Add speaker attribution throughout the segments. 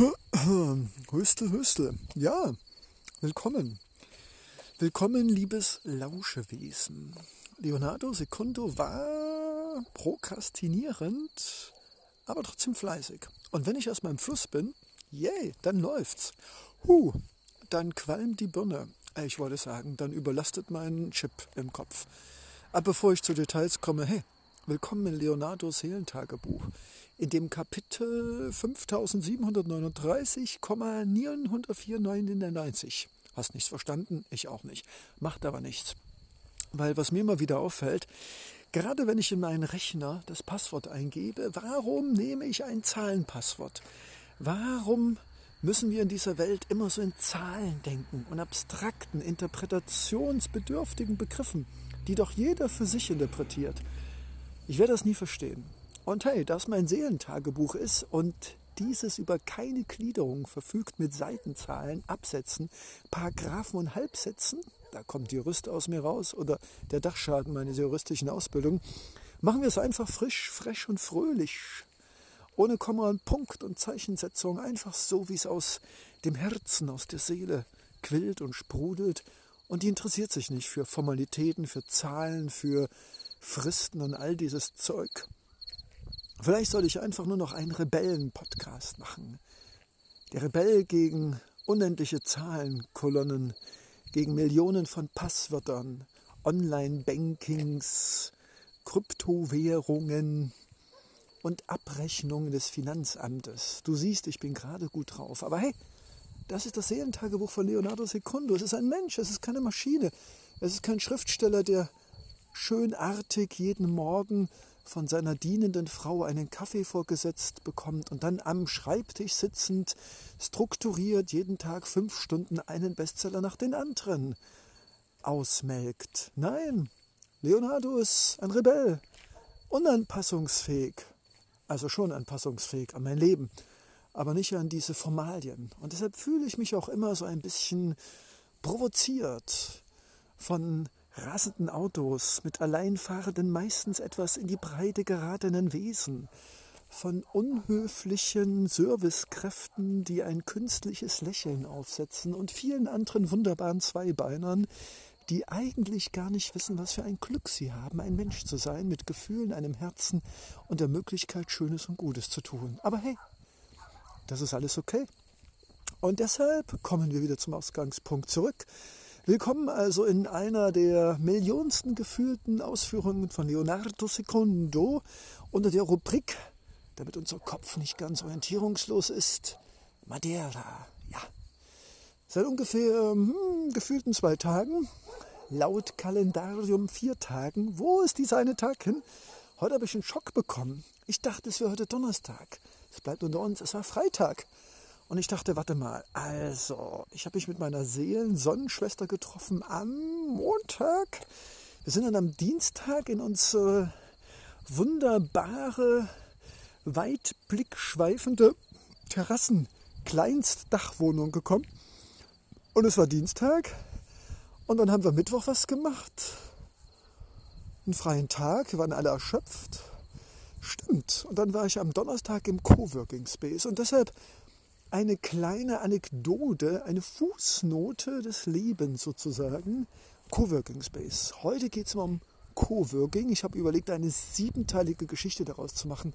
Speaker 1: Hüstel, Hüstel. Ja, willkommen. Willkommen, liebes Lauschewesen. Leonardo Secundo war prokrastinierend, aber trotzdem fleißig. Und wenn ich aus meinem Fluss bin, yay, dann läuft's. Huh, dann qualmt die Birne. Äh, ich wollte sagen, dann überlastet mein Chip im Kopf. Aber bevor ich zu Details komme, hey, willkommen in Leonardos Seelentagebuch. In dem Kapitel 5739,994. Hast nichts verstanden? Ich auch nicht. Macht aber nichts. Weil was mir immer wieder auffällt, gerade wenn ich in meinen Rechner das Passwort eingebe, warum nehme ich ein Zahlenpasswort? Warum müssen wir in dieser Welt immer so in Zahlen denken und abstrakten, interpretationsbedürftigen Begriffen, die doch jeder für sich interpretiert? Ich werde das nie verstehen. Und hey, das mein Seelentagebuch ist und dieses über keine Gliederung verfügt mit Seitenzahlen, Absätzen, Paragraphen und Halbsätzen, da kommt die Jurist aus mir raus oder der Dachschaden meiner juristischen Ausbildung, machen wir es einfach frisch, fresh und fröhlich. Ohne Komma und Punkt und Zeichensetzung, einfach so, wie es aus dem Herzen, aus der Seele quillt und sprudelt. Und die interessiert sich nicht für Formalitäten, für Zahlen, für Fristen und all dieses Zeug. Vielleicht soll ich einfach nur noch einen Rebellen-Podcast machen. Der Rebell gegen unendliche Zahlenkolonnen, gegen Millionen von Passwörtern, Online-Bankings, Kryptowährungen und Abrechnungen des Finanzamtes. Du siehst, ich bin gerade gut drauf. Aber hey, das ist das Seelentagebuch von Leonardo Secundo. Es ist ein Mensch, es ist keine Maschine. Es ist kein Schriftsteller, der schönartig jeden Morgen von seiner dienenden Frau einen Kaffee vorgesetzt bekommt und dann am Schreibtisch sitzend strukturiert jeden Tag fünf Stunden einen Bestseller nach den anderen ausmelkt. Nein, Leonardo ist ein Rebell, unanpassungsfähig, also schon anpassungsfähig an mein Leben, aber nicht an diese Formalien. Und deshalb fühle ich mich auch immer so ein bisschen provoziert von rasenden Autos, mit alleinfahrenden, meistens etwas in die Breite geratenen Wesen, von unhöflichen Servicekräften, die ein künstliches Lächeln aufsetzen und vielen anderen wunderbaren Zweibeinern, die eigentlich gar nicht wissen, was für ein Glück sie haben, ein Mensch zu sein, mit Gefühlen, einem Herzen und der Möglichkeit, Schönes und Gutes zu tun. Aber hey, das ist alles okay. Und deshalb kommen wir wieder zum Ausgangspunkt zurück. Willkommen also in einer der millionsten gefühlten Ausführungen von Leonardo Secondo unter der Rubrik, damit unser Kopf nicht ganz orientierungslos ist, Madeira. Ja. Seit ungefähr hm, gefühlten zwei Tagen, laut Kalendarium vier Tagen, wo ist dieser eine Tag hin? Heute habe ich einen Schock bekommen. Ich dachte, es wäre heute Donnerstag. Es bleibt unter uns, es war Freitag. Und ich dachte, warte mal, also, ich habe mich mit meiner Seelen-Sonnenschwester getroffen am Montag. Wir sind dann am Dienstag in unsere wunderbare, weitblickschweifende Terrassen-Kleinstdachwohnung gekommen. Und es war Dienstag. Und dann haben wir Mittwoch was gemacht. Einen freien Tag. Wir waren alle erschöpft. Stimmt. Und dann war ich am Donnerstag im Coworking Space. Und deshalb eine kleine Anekdote, eine Fußnote des Lebens sozusagen. Coworking Space. Heute geht es um Coworking. Ich habe überlegt, eine siebenteilige Geschichte daraus zu machen.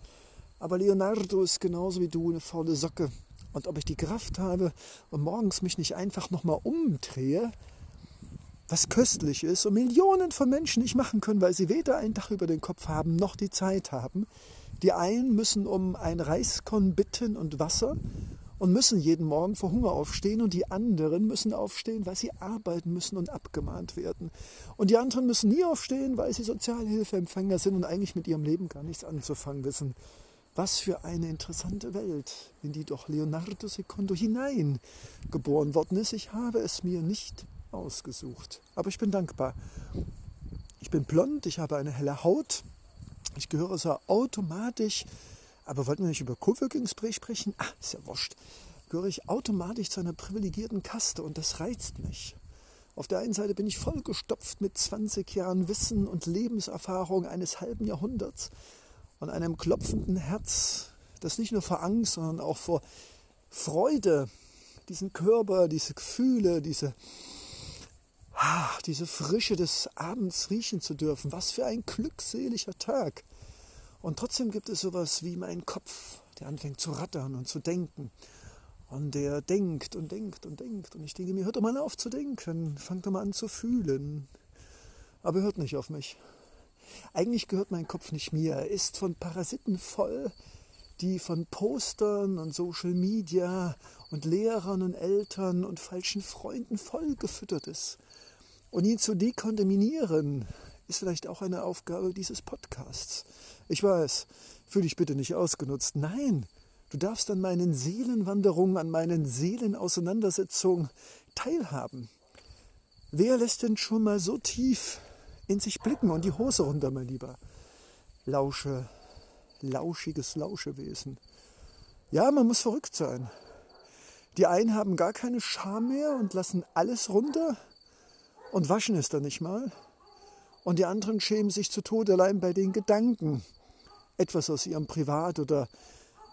Speaker 1: Aber Leonardo ist genauso wie du eine faule Socke. Und ob ich die Kraft habe und morgens mich nicht einfach nochmal umdrehe, was köstlich ist und Millionen von Menschen nicht machen können, weil sie weder ein Dach über den Kopf haben noch die Zeit haben. Die einen müssen um ein Reiskorn bitten und Wasser und müssen jeden Morgen vor Hunger aufstehen und die anderen müssen aufstehen, weil sie arbeiten müssen und abgemahnt werden. Und die anderen müssen nie aufstehen, weil sie Sozialhilfeempfänger sind und eigentlich mit ihrem Leben gar nichts anzufangen wissen. Was für eine interessante Welt, in die doch Leonardo Secondo hineingeboren worden ist. Ich habe es mir nicht ausgesucht, aber ich bin dankbar. Ich bin blond, ich habe eine helle Haut, ich gehöre so automatisch aber wollten wir nicht über Coworking-Spray sprechen? Ah, ist ja wurscht. Gehöre ich automatisch zu einer privilegierten Kaste und das reizt mich. Auf der einen Seite bin ich vollgestopft mit 20 Jahren Wissen und Lebenserfahrung eines halben Jahrhunderts und einem klopfenden Herz, das nicht nur vor Angst, sondern auch vor, Freude, diesen Körper, diese Gefühle, diese, ah, diese Frische des Abends riechen zu dürfen. Was für ein glückseliger Tag. Und trotzdem gibt es sowas wie mein Kopf, der anfängt zu rattern und zu denken. Und der denkt und denkt und denkt. Und ich denke mir, hört doch mal auf zu denken, fangt doch mal an zu fühlen. Aber hört nicht auf mich. Eigentlich gehört mein Kopf nicht mir. Er ist von Parasiten voll, die von Postern und Social Media und Lehrern und Eltern und falschen Freunden voll gefüttert ist. Und ihn zu dekontaminieren, ist vielleicht auch eine Aufgabe dieses Podcasts. Ich weiß, fühle dich bitte nicht ausgenutzt. Nein, du darfst an meinen Seelenwanderungen, an meinen Seelenauseinandersetzungen teilhaben. Wer lässt denn schon mal so tief in sich blicken und die Hose runter, mein Lieber? Lausche, lauschiges Lauschewesen. Ja, man muss verrückt sein. Die einen haben gar keine Scham mehr und lassen alles runter und waschen es dann nicht mal. Und die anderen schämen sich zu Tode allein bei den Gedanken, etwas aus ihrem Privat- oder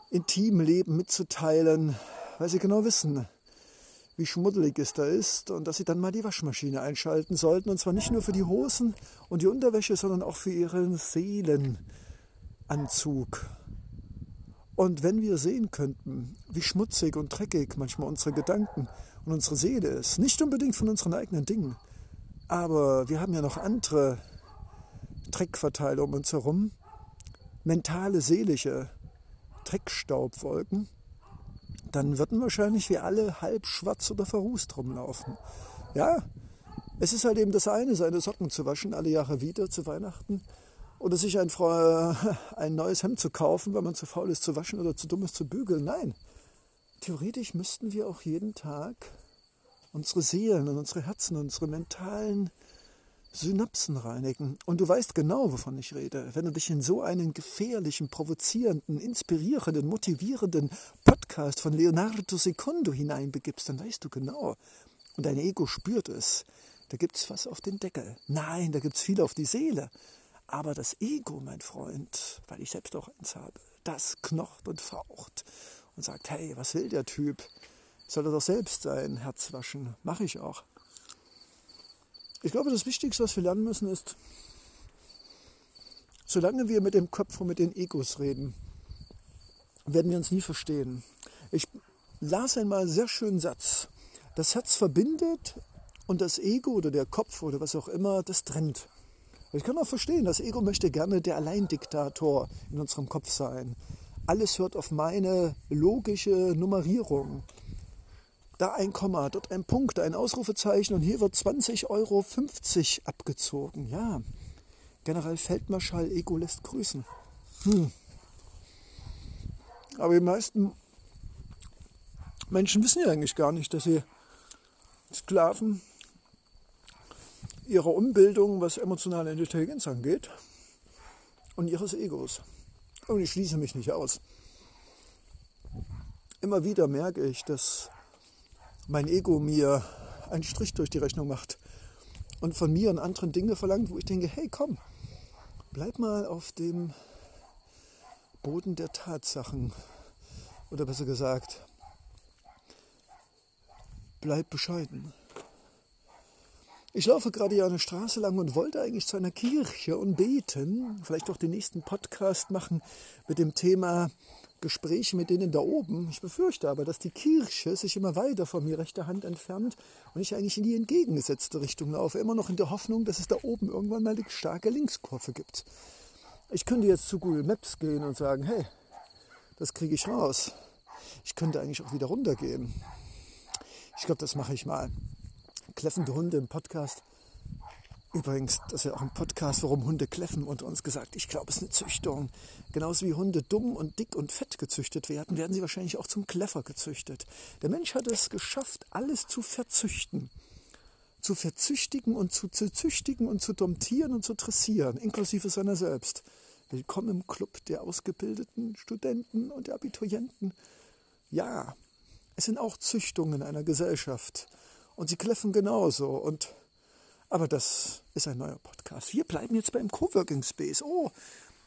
Speaker 1: intimen Leben mitzuteilen, weil sie genau wissen, wie schmuddelig es da ist und dass sie dann mal die Waschmaschine einschalten sollten. Und zwar nicht nur für die Hosen und die Unterwäsche, sondern auch für ihren Seelenanzug. Und wenn wir sehen könnten, wie schmutzig und dreckig manchmal unsere Gedanken und unsere Seele ist, nicht unbedingt von unseren eigenen Dingen, aber wir haben ja noch andere Dreckverteiler um uns herum, mentale, seelische Dreckstaubwolken, dann würden wahrscheinlich wir alle halb schwarz oder verrußt rumlaufen. Ja, es ist halt eben das eine, seine Socken zu waschen, alle Jahre wieder zu Weihnachten. Oder sich ein, ein neues Hemd zu kaufen, weil man zu faul ist zu waschen oder zu dumm ist zu bügeln. Nein, theoretisch müssten wir auch jeden Tag unsere Seelen und unsere Herzen, unsere mentalen Synapsen reinigen. Und du weißt genau, wovon ich rede. Wenn du dich in so einen gefährlichen, provozierenden, inspirierenden, motivierenden Podcast von Leonardo Secondo hineinbegibst, dann weißt du genau. Und dein Ego spürt es. Da gibt es was auf den Deckel. Nein, da gibt es viel auf die Seele. Aber das Ego, mein Freund, weil ich selbst auch eins habe, das knocht und faucht und sagt, hey, was will der Typ? Soll er doch selbst sein Herz waschen? Mache ich auch. Ich glaube, das Wichtigste, was wir lernen müssen, ist, solange wir mit dem Kopf und mit den Egos reden, werden wir uns nie verstehen. Ich las einmal einen sehr schönen Satz. Das Herz verbindet und das Ego oder der Kopf oder was auch immer, das trennt. Ich kann auch verstehen, das Ego möchte gerne der Alleindiktator in unserem Kopf sein. Alles hört auf meine logische Nummerierung da ein Komma, dort ein Punkt, ein Ausrufezeichen und hier wird 20,50 Euro abgezogen. Ja, General Feldmarschall Ego lässt grüßen. Hm. Aber die meisten Menschen wissen ja eigentlich gar nicht, dass sie Sklaven ihrer Umbildung, was emotionale Intelligenz angeht, und ihres Egos. Und ich schließe mich nicht aus. Immer wieder merke ich, dass mein Ego mir einen Strich durch die Rechnung macht und von mir und anderen Dinge verlangt, wo ich denke, hey komm, bleib mal auf dem Boden der Tatsachen oder besser gesagt, bleib bescheiden. Ich laufe gerade hier eine Straße lang und wollte eigentlich zu einer Kirche und beten, vielleicht auch den nächsten Podcast machen mit dem Thema Gespräche mit denen da oben. Ich befürchte aber, dass die Kirche sich immer weiter von mir rechter Hand entfernt und ich eigentlich in die entgegengesetzte Richtung laufe. Immer noch in der Hoffnung, dass es da oben irgendwann mal eine starke Linkskurve gibt. Ich könnte jetzt zu Google Maps gehen und sagen, hey, das kriege ich raus. Ich könnte eigentlich auch wieder runtergehen. Ich glaube, das mache ich mal. Kläffende Hunde im Podcast Übrigens, das ist ja auch ein Podcast, warum Hunde kläffen unter uns gesagt. Ich glaube, es ist eine Züchtung. Genauso wie Hunde dumm und dick und fett gezüchtet werden, werden sie wahrscheinlich auch zum Kläffer gezüchtet. Der Mensch hat es geschafft, alles zu verzüchten. Zu verzüchtigen und zu, zu züchtigen und zu domptieren und zu dressieren, inklusive seiner selbst. Willkommen im Club der ausgebildeten Studenten und der Abiturienten. Ja, es sind auch Züchtungen einer Gesellschaft. Und sie kläffen genauso. Und aber das ist ein neuer Podcast. Wir bleiben jetzt beim Coworking Space. Oh,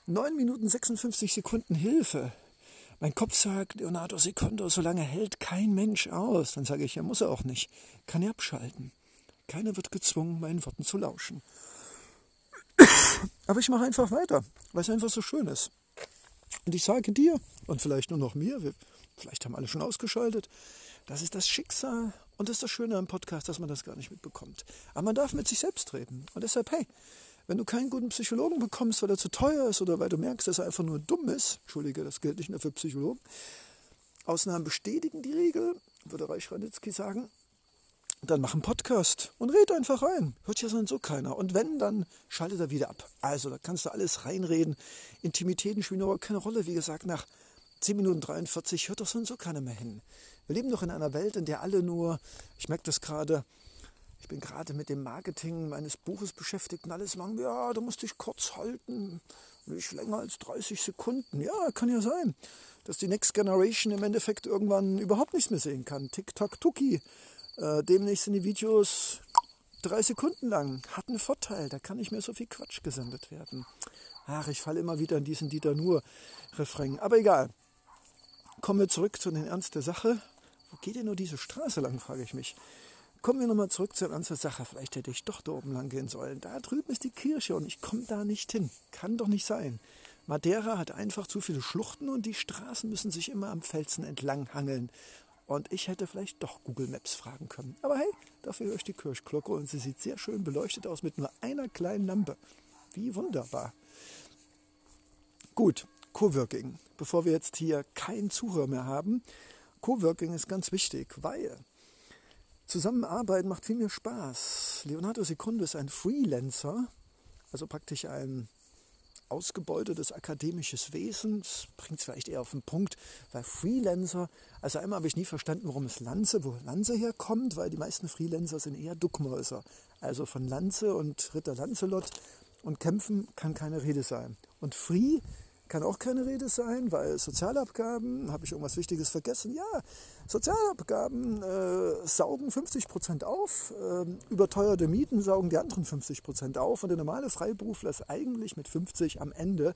Speaker 1: 9 Minuten 56 Sekunden Hilfe. Mein Kopf sagt, Leonardo Secondo, so lange hält kein Mensch aus. Dann sage ich, ja, muss er auch nicht. Kann er abschalten. Keiner wird gezwungen, meinen Worten zu lauschen. Aber ich mache einfach weiter, weil es einfach so schön ist. Und ich sage dir und vielleicht nur noch mir, wir, vielleicht haben alle schon ausgeschaltet, das ist das Schicksal und das ist das Schöne am Podcast, dass man das gar nicht mitbekommt. Aber man darf mit sich selbst reden. Und deshalb, hey, wenn du keinen guten Psychologen bekommst, weil er zu teuer ist oder weil du merkst, dass er einfach nur dumm ist, entschuldige, das gilt nicht nur für Psychologen, Ausnahmen bestätigen die Regel, würde Reich Ranitzky sagen, dann mach einen Podcast und red einfach rein. Hört ja so keiner. Und wenn, dann schaltet er wieder ab. Also, da kannst du alles reinreden. Intimitäten spielen aber keine Rolle. Wie gesagt, nach 10 Minuten 43 hört doch so und so keiner mehr hin. Wir leben doch in einer Welt, in der alle nur, ich merke das gerade, ich bin gerade mit dem Marketing meines Buches beschäftigt und alle sagen, ja, du musst dich kurz halten, nicht länger als 30 Sekunden. Ja, kann ja sein, dass die Next Generation im Endeffekt irgendwann überhaupt nichts mehr sehen kann. Tick-Tack, Tuki. Äh, demnächst sind die Videos drei Sekunden lang. Hat einen Vorteil, da kann nicht mehr so viel Quatsch gesendet werden. Ach, ich falle immer wieder in diesen Dieter Nur-Refrain. Aber egal. Kommen wir zurück zu den Ernst der Sache. Wo geht denn nur diese Straße lang, frage ich mich. Kommen wir nochmal zurück zur ganzen Sache. Vielleicht hätte ich doch da oben lang gehen sollen. Da drüben ist die Kirche und ich komme da nicht hin. Kann doch nicht sein. Madeira hat einfach zu viele Schluchten und die Straßen müssen sich immer am Felsen entlang hangeln. Und ich hätte vielleicht doch Google Maps fragen können. Aber hey, dafür höre ich die Kirchglocke und sie sieht sehr schön beleuchtet aus mit nur einer kleinen Lampe. Wie wunderbar. Gut, Coworking. Bevor wir jetzt hier keinen Zuhörer mehr haben, Coworking ist ganz wichtig, weil Zusammenarbeiten macht viel mehr Spaß. Leonardo Secundo ist ein Freelancer, also praktisch ein ausgebeutetes akademisches Wesen. Das bringt es vielleicht eher auf den Punkt, weil Freelancer, also einmal habe ich nie verstanden, warum es Lanze, wo Lanze herkommt, weil die meisten Freelancer sind eher Duckmäuser. Also von Lanze und Ritter Lancelot und Kämpfen kann keine Rede sein. Und Free kann auch keine Rede sein, weil Sozialabgaben, habe ich irgendwas Wichtiges vergessen? Ja, Sozialabgaben äh, saugen 50 Prozent auf, äh, überteuerte Mieten saugen die anderen 50 Prozent auf und der normale Freiberufler ist eigentlich mit 50 am Ende,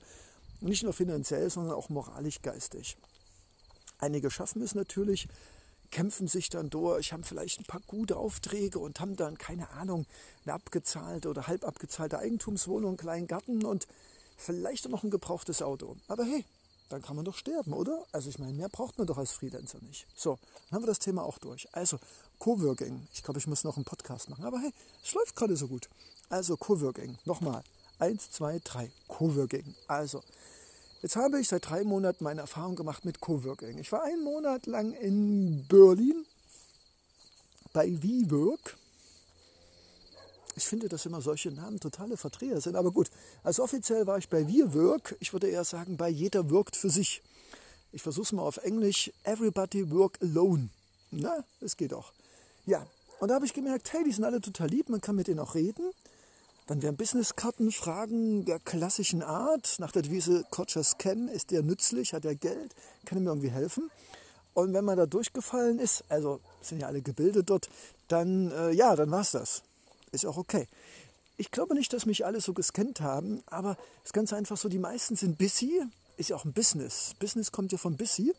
Speaker 1: nicht nur finanziell, sondern auch moralisch geistig. Einige schaffen es natürlich, kämpfen sich dann durch, haben vielleicht ein paar gute Aufträge und haben dann, keine Ahnung, eine abgezahlte oder halb abgezahlte Eigentumswohnung, einen kleinen Garten und vielleicht noch ein gebrauchtes Auto. Aber hey, dann kann man doch sterben, oder? Also ich meine, mehr braucht man doch als Freelancer nicht. So, dann haben wir das Thema auch durch. Also, Coworking. Ich glaube, ich muss noch einen Podcast machen. Aber hey, es läuft gerade so gut. Also, Coworking. Nochmal. Eins, zwei, drei. Coworking. Also, jetzt habe ich seit drei Monaten meine Erfahrung gemacht mit Coworking. Ich war einen Monat lang in Berlin bei WeWork ich finde, dass immer solche Namen totale Verdreher sind. Aber gut, also offiziell war ich bei Wir Work. Ich würde eher sagen, bei jeder wirkt für sich. Ich versuche es mal auf Englisch. Everybody work alone. Na, es geht auch. Ja, und da habe ich gemerkt, hey, die sind alle total lieb, man kann mit denen auch reden. Dann wären Businesskarten, Fragen der klassischen Art. Nach der Devise Coaches kennen, ist der nützlich, hat er Geld, kann er mir irgendwie helfen. Und wenn man da durchgefallen ist, also sind ja alle gebildet dort, dann, äh, ja, dann war es das. Ist auch okay. Ich glaube nicht, dass mich alle so gescannt haben, aber es ist ganz einfach so, die meisten sind busy, ist ja auch ein Business. Business kommt ja von busy.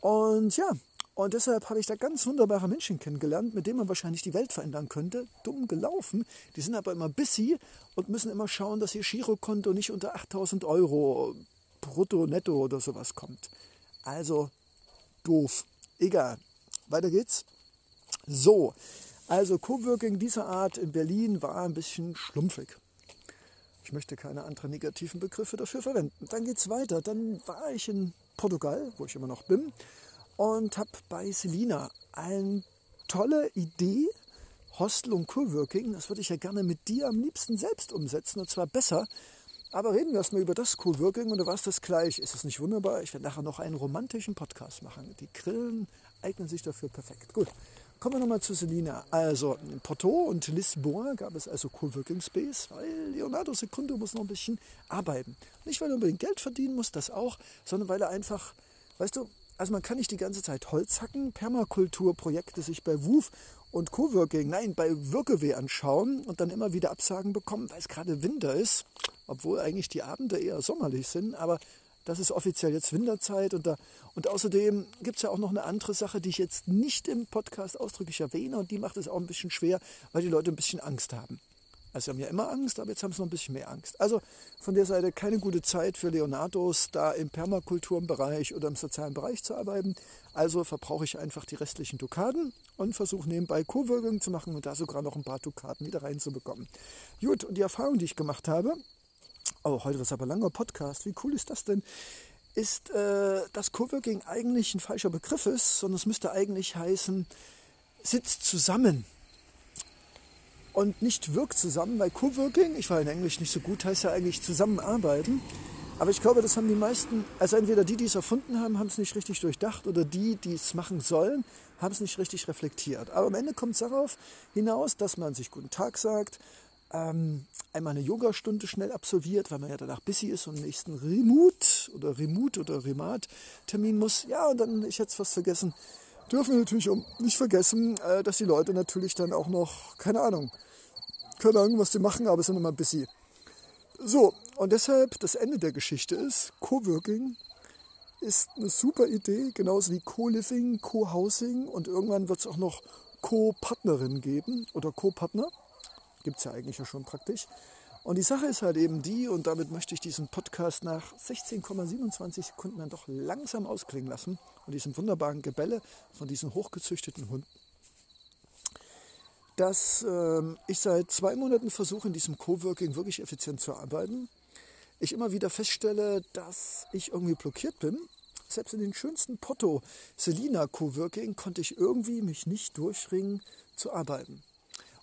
Speaker 1: Und ja, und deshalb habe ich da ganz wunderbare Menschen kennengelernt, mit denen man wahrscheinlich die Welt verändern könnte. Dumm gelaufen. Die sind aber immer busy und müssen immer schauen, dass ihr Girokonto nicht unter 8000 Euro brutto, netto oder sowas kommt. Also doof. Egal. Weiter geht's. So, also Coworking dieser Art in Berlin war ein bisschen schlumpfig. Ich möchte keine anderen negativen Begriffe dafür verwenden. Dann geht es weiter. Dann war ich in Portugal, wo ich immer noch bin, und habe bei Selina eine tolle Idee, Hostel und Coworking. Das würde ich ja gerne mit dir am liebsten selbst umsetzen, und zwar besser. Aber reden wir erstmal über das Coworking und du warst das gleich. Ist es nicht wunderbar? Ich werde nachher noch einen romantischen Podcast machen. Die Grillen eignen sich dafür perfekt. Gut. Kommen wir nochmal zu Selina. Also in Porto und Lisboa gab es also Coworking Space, weil Leonardo Secundo muss noch ein bisschen arbeiten. Nicht, weil er unbedingt Geld verdienen muss, das auch, sondern weil er einfach, weißt du, also man kann nicht die ganze Zeit Holz hacken, Permakulturprojekte sich bei WUF und Coworking, nein, bei Wirkeweh anschauen und dann immer wieder Absagen bekommen, weil es gerade Winter ist, obwohl eigentlich die Abende eher sommerlich sind, aber Das ist offiziell jetzt Winterzeit und, da, und außerdem gibt es ja auch noch eine andere Sache, die ich jetzt nicht im Podcast ausdrücklich erwähne und die macht es auch ein bisschen schwer, weil die Leute ein bisschen Angst haben. Also sie haben ja immer Angst, aber jetzt haben sie noch ein bisschen mehr Angst. Also von der Seite keine gute Zeit für Leonardos, da im Permakulturbereich oder im sozialen Bereich zu arbeiten. Also verbrauche ich einfach die restlichen Dukaten und versuche nebenbei Coworking zu machen und da sogar noch ein paar Dukaten wieder reinzubekommen. Gut, und die Erfahrung, die ich gemacht habe, oh, heute ist aber langer Podcast, wie cool ist das denn? Ist, äh, dass Coworking eigentlich ein falscher Begriff ist, sondern es müsste eigentlich heißen, sitzt zusammen und nicht wirkt zusammen, weil Co-Working, ich war in Englisch nicht so gut, heißt ja eigentlich zusammenarbeiten. Aber ich glaube, das haben die meisten, also entweder die, die es erfunden haben, haben es nicht richtig durchdacht oder die, die es machen sollen, haben es nicht richtig reflektiert. Aber am Ende kommt es darauf hinaus, dass man sich guten Tag sagt, ähm, einmal eine Yogastunde schnell absolviert, weil man ja danach busy ist und nächsten Remote oder Remote oder Remat-Termin muss. Ja, und dann, ich hätte es fast vergessen, dürfen wir natürlich auch nicht vergessen, äh, dass die Leute natürlich dann auch noch, keine Ahnung, keine Ahnung, was die machen, aber sind immer busy. So, und deshalb das Ende der Geschichte ist, Coworking ist eine super Idee, genauso wie Co-Living, Co-Housing und irgendwann wird es auch noch Co-Partnerin geben oder Co-Partner. Gibt es ja eigentlich ja schon praktisch. Und die Sache ist halt eben die, und damit möchte ich diesen Podcast nach 16,27 Sekunden dann doch langsam ausklingen lassen und diesem wunderbaren Gebälle von diesen hochgezüchteten Hunden, dass äh, ich seit zwei Monaten versuche, in diesem Coworking wirklich effizient zu arbeiten. Ich immer wieder feststelle, dass ich irgendwie blockiert bin. Selbst in den schönsten Potto Selina Coworking konnte ich irgendwie mich nicht durchringen zu arbeiten.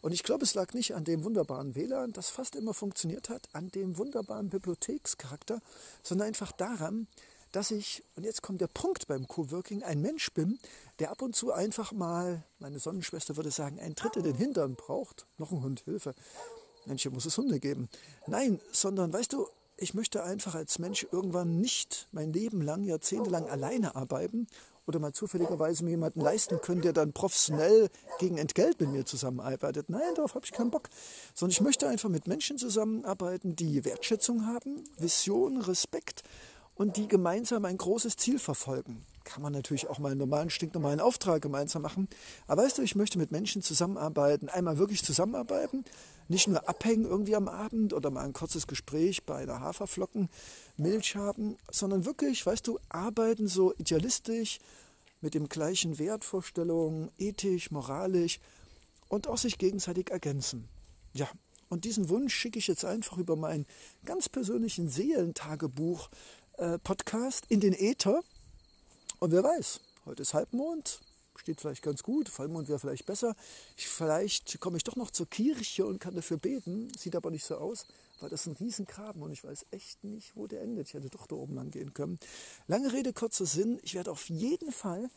Speaker 1: Und ich glaube, es lag nicht an dem wunderbaren WLAN, das fast immer funktioniert hat, an dem wunderbaren Bibliothekscharakter, sondern einfach daran, dass ich, und jetzt kommt der Punkt beim Coworking, ein Mensch bin, der ab und zu einfach mal, meine Sonnenschwester würde sagen, ein Tritt in den Hintern braucht. Noch ein Hund, Hilfe. Mensch, hier muss es Hunde geben. Nein, sondern weißt du, ich möchte einfach als Mensch irgendwann nicht mein Leben lang, jahrzehntelang alleine arbeiten oder mal zufälligerweise mir jemanden leisten können, der dann professionell gegen Entgelt mit mir zusammenarbeitet. Nein, darauf habe ich keinen Bock. Sondern ich möchte einfach mit Menschen zusammenarbeiten, die Wertschätzung haben, Vision, Respekt und die gemeinsam ein großes Ziel verfolgen. Kann man natürlich auch mal einen normalen, stinknormalen Auftrag gemeinsam machen. Aber weißt du, ich möchte mit Menschen zusammenarbeiten, einmal wirklich zusammenarbeiten, nicht nur abhängen irgendwie am Abend oder mal ein kurzes Gespräch bei einer Haferflocken, Milch haben, sondern wirklich, weißt du, arbeiten so idealistisch mit dem gleichen Wertvorstellungen, ethisch, moralisch und auch sich gegenseitig ergänzen. Ja, und diesen Wunsch schicke ich jetzt einfach über meinen ganz persönlichen Seelentagebuch äh, in den Äther. Und wer weiß, heute ist Halbmond, steht vielleicht ganz gut, Vollmond wäre vielleicht besser. Ich, vielleicht komme ich doch noch zur Kirche und kann dafür beten. Sieht aber nicht so aus, weil das ist ein Riesengraben und ich weiß echt nicht, wo der endet. Ich hätte doch da oben lang gehen können. Lange Rede, kurzer Sinn. Ich werde auf jeden Fall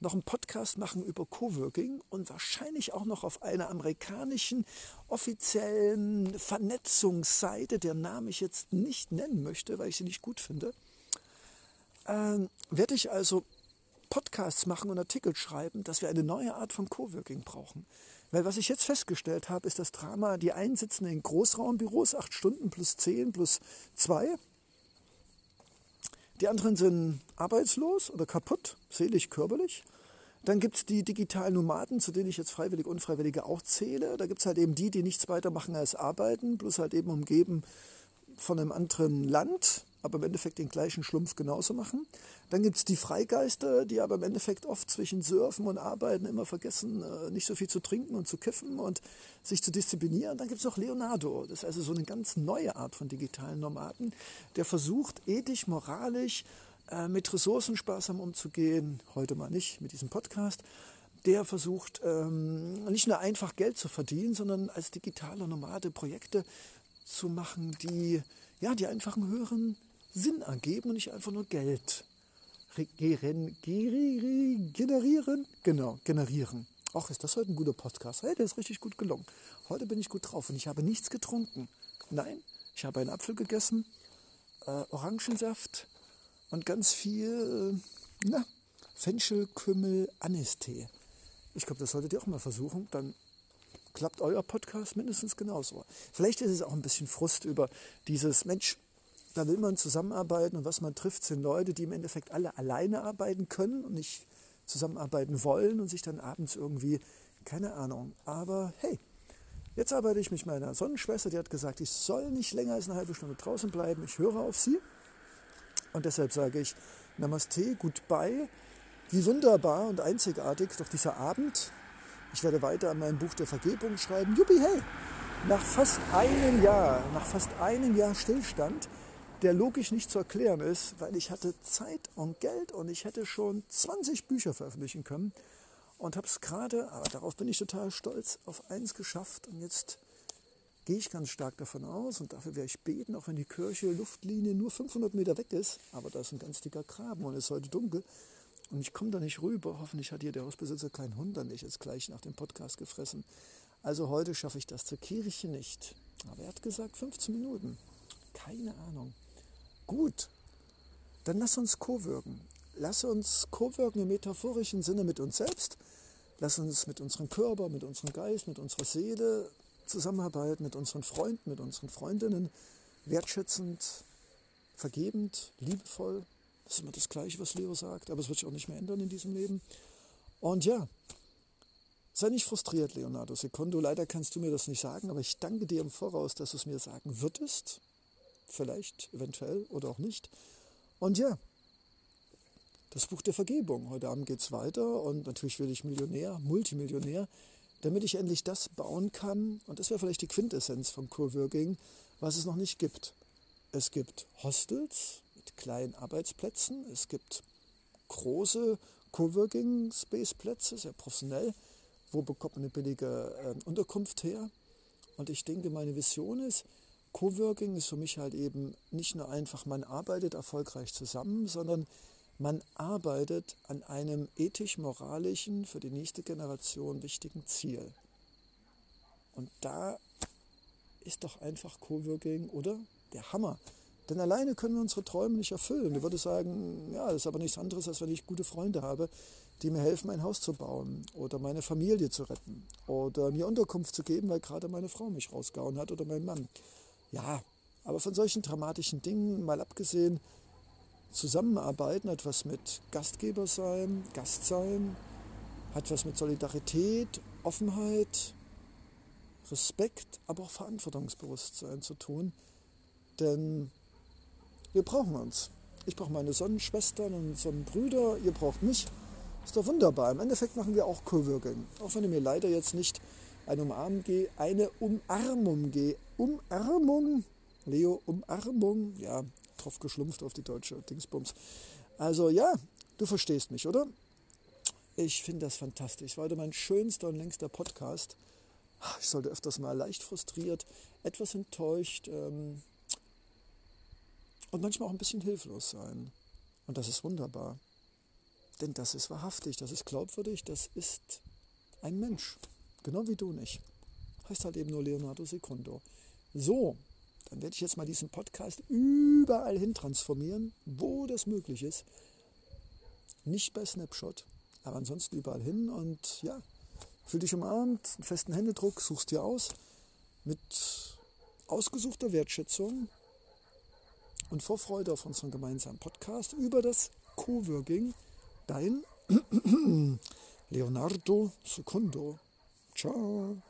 Speaker 1: noch einen Podcast machen über Coworking und wahrscheinlich auch noch auf einer amerikanischen offiziellen Vernetzungsseite, der Name ich jetzt nicht nennen möchte, weil ich sie nicht gut finde, ähm, werde ich also Podcasts machen und Artikel schreiben, dass wir eine neue Art von Coworking brauchen. Weil was ich jetzt festgestellt habe, ist das Drama, die einen sitzen in Großraumbüros, acht Stunden plus zehn plus zwei. Die anderen sind arbeitslos oder kaputt, seelisch, körperlich. Dann gibt es die digitalen Nomaden, zu denen ich jetzt Freiwillig, Unfreiwillige auch zähle. Da gibt es halt eben die, die nichts weiter machen als arbeiten, plus halt eben umgeben von einem anderen Land aber im Endeffekt den gleichen Schlumpf genauso machen. Dann gibt es die Freigeister, die aber im Endeffekt oft zwischen Surfen und Arbeiten immer vergessen, äh, nicht so viel zu trinken und zu kiffen und sich zu disziplinieren. Dann gibt es noch Leonardo, das ist also so eine ganz neue Art von digitalen Nomaden, der versucht, ethisch, moralisch, äh, mit Ressourcen sparsam umzugehen. Heute mal nicht mit diesem Podcast. Der versucht ähm, nicht nur einfach Geld zu verdienen, sondern als digitaler Nomade Projekte zu machen, die ja, die einfach einen höheren Sinn ergeben und nicht einfach nur Geld generieren. Genau, generieren. Ach, ist das heute ein guter Podcast? Hey, der ist richtig gut gelungen. Heute bin ich gut drauf und ich habe nichts getrunken. Nein, ich habe einen Apfel gegessen, äh, Orangensaft und ganz viel äh, na, Fenchel, Kümmel, Anistee. Ich glaube, das solltet ihr auch mal versuchen. Dann klappt euer Podcast mindestens genauso. Vielleicht ist es auch ein bisschen Frust über dieses Mensch, da will man zusammenarbeiten und was man trifft, sind Leute, die im Endeffekt alle alleine arbeiten können und nicht zusammenarbeiten wollen und sich dann abends irgendwie, keine Ahnung. Aber hey, jetzt arbeite ich mit meiner Sonnenschwester, die hat gesagt, ich soll nicht länger als eine halbe Stunde draußen bleiben. Ich höre auf sie. Und deshalb sage ich Namaste, Goodbye. Wie wunderbar und einzigartig doch dieser Abend. Ich werde weiter an meinem Buch der Vergebung schreiben. Juppie, hey! Nach fast einem Jahr, nach fast einem Jahr Stillstand, der logisch nicht zu erklären ist, weil ich hatte Zeit und Geld und ich hätte schon 20 Bücher veröffentlichen können und habe es gerade, aber darauf bin ich total stolz, auf eins geschafft und jetzt gehe ich ganz stark davon aus und dafür werde ich beten, auch wenn die Kirche Luftlinie nur 500 Meter weg ist, aber da ist ein ganz dicker Graben und es ist heute dunkel und ich komme da nicht rüber. Hoffentlich hat hier der Hausbesitzer keinen Hund dann nicht jetzt gleich nach dem Podcast gefressen. Also heute schaffe ich das zur Kirche nicht. Aber er hat gesagt 15 Minuten. Keine Ahnung. Gut, dann lass uns co-wirken. Lass uns co-wirken im metaphorischen Sinne mit uns selbst. Lass uns mit unserem Körper, mit unserem Geist, mit unserer Seele zusammenarbeiten, mit unseren Freunden, mit unseren Freundinnen, wertschätzend, vergebend, liebevoll. Das ist immer das Gleiche, was Leo sagt, aber es wird sich auch nicht mehr ändern in diesem Leben. Und ja, sei nicht frustriert, Leonardo Secondo. Leider kannst du mir das nicht sagen, aber ich danke dir im Voraus, dass du es mir sagen würdest vielleicht, eventuell oder auch nicht. Und ja, das Buch der Vergebung. Heute Abend geht es weiter und natürlich will ich Millionär, Multimillionär, damit ich endlich das bauen kann. Und das wäre vielleicht die Quintessenz vom Coworking, was es noch nicht gibt. Es gibt Hostels mit kleinen Arbeitsplätzen, es gibt große Coworking Space Plätze, sehr professionell. Wo bekommt man eine billige äh, Unterkunft her? Und ich denke, meine Vision ist, Coworking ist für mich halt eben nicht nur einfach, man arbeitet erfolgreich zusammen, sondern man arbeitet an einem ethisch-moralischen, für die nächste Generation wichtigen Ziel. Und da ist doch einfach Coworking, oder? Der Hammer. Denn alleine können wir unsere Träume nicht erfüllen. Ich würde sagen, ja, das ist aber nichts anderes, als wenn ich gute Freunde habe, die mir helfen, ein Haus zu bauen oder meine Familie zu retten oder mir Unterkunft zu geben, weil gerade meine Frau mich rausgehauen hat oder mein Mann. Ja, aber von solchen dramatischen Dingen mal abgesehen, Zusammenarbeiten hat was mit Gastgeber sein, Gast sein, hat was mit Solidarität, Offenheit, Respekt, aber auch Verantwortungsbewusstsein zu tun. Denn wir brauchen uns. Ich brauche meine Sonnenschwestern und Sonnenbrüder, ihr braucht mich. Ist doch wunderbar. Im Endeffekt machen wir auch Coworking. Auch wenn ihr mir leider jetzt nicht eine Umarmung eine Umarmung. Umarmung, Leo, Umarmung, ja, drauf geschlumpft auf die deutsche Dingsbums. Also ja, du verstehst mich, oder? Ich finde das fantastisch. War heute mein schönster und längster Podcast. Ich sollte öfters mal leicht frustriert, etwas enttäuscht ähm, und manchmal auch ein bisschen hilflos sein. Und das ist wunderbar. Denn das ist wahrhaftig, das ist glaubwürdig, das ist ein Mensch. Genau wie du nicht. Heißt halt eben nur Leonardo Secundo. So, dann werde ich jetzt mal diesen Podcast überall hin transformieren, wo das möglich ist. Nicht bei Snapshot, aber ansonsten überall hin. Und ja, fühl dich umarmt, einen festen Händedruck, suchst dir aus. Mit ausgesuchter Wertschätzung und Vorfreude auf unseren gemeinsamen Podcast über das Coworking. Dein Leonardo Secundo. Ciao.